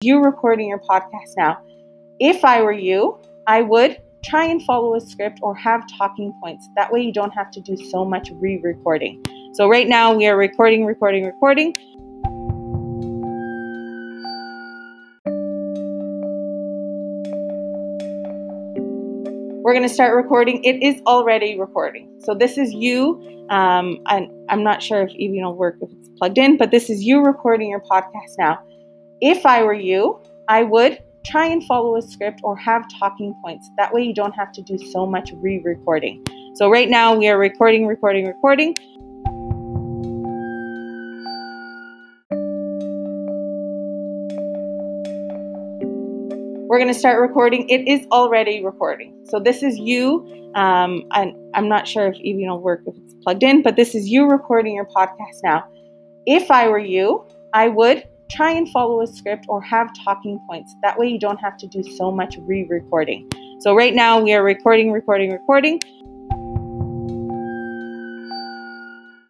you recording your podcast now. If I were you, I would try and follow a script or have talking points. That way you don't have to do so much re recording. So, right now we are recording, recording, recording. We're going to start recording. It is already recording. So, this is you. Um, and I'm not sure if even it'll work if it's plugged in, but this is you recording your podcast now. If I were you, I would try and follow a script or have talking points. That way you don't have to do so much re recording. So, right now we are recording, recording, recording. We're going to start recording. It is already recording. So, this is you. Um, and I'm not sure if even it'll work if it's plugged in, but this is you recording your podcast now. If I were you, I would try and follow a script or have talking points. That way you don't have to do so much re recording. So, right now we are recording, recording, recording.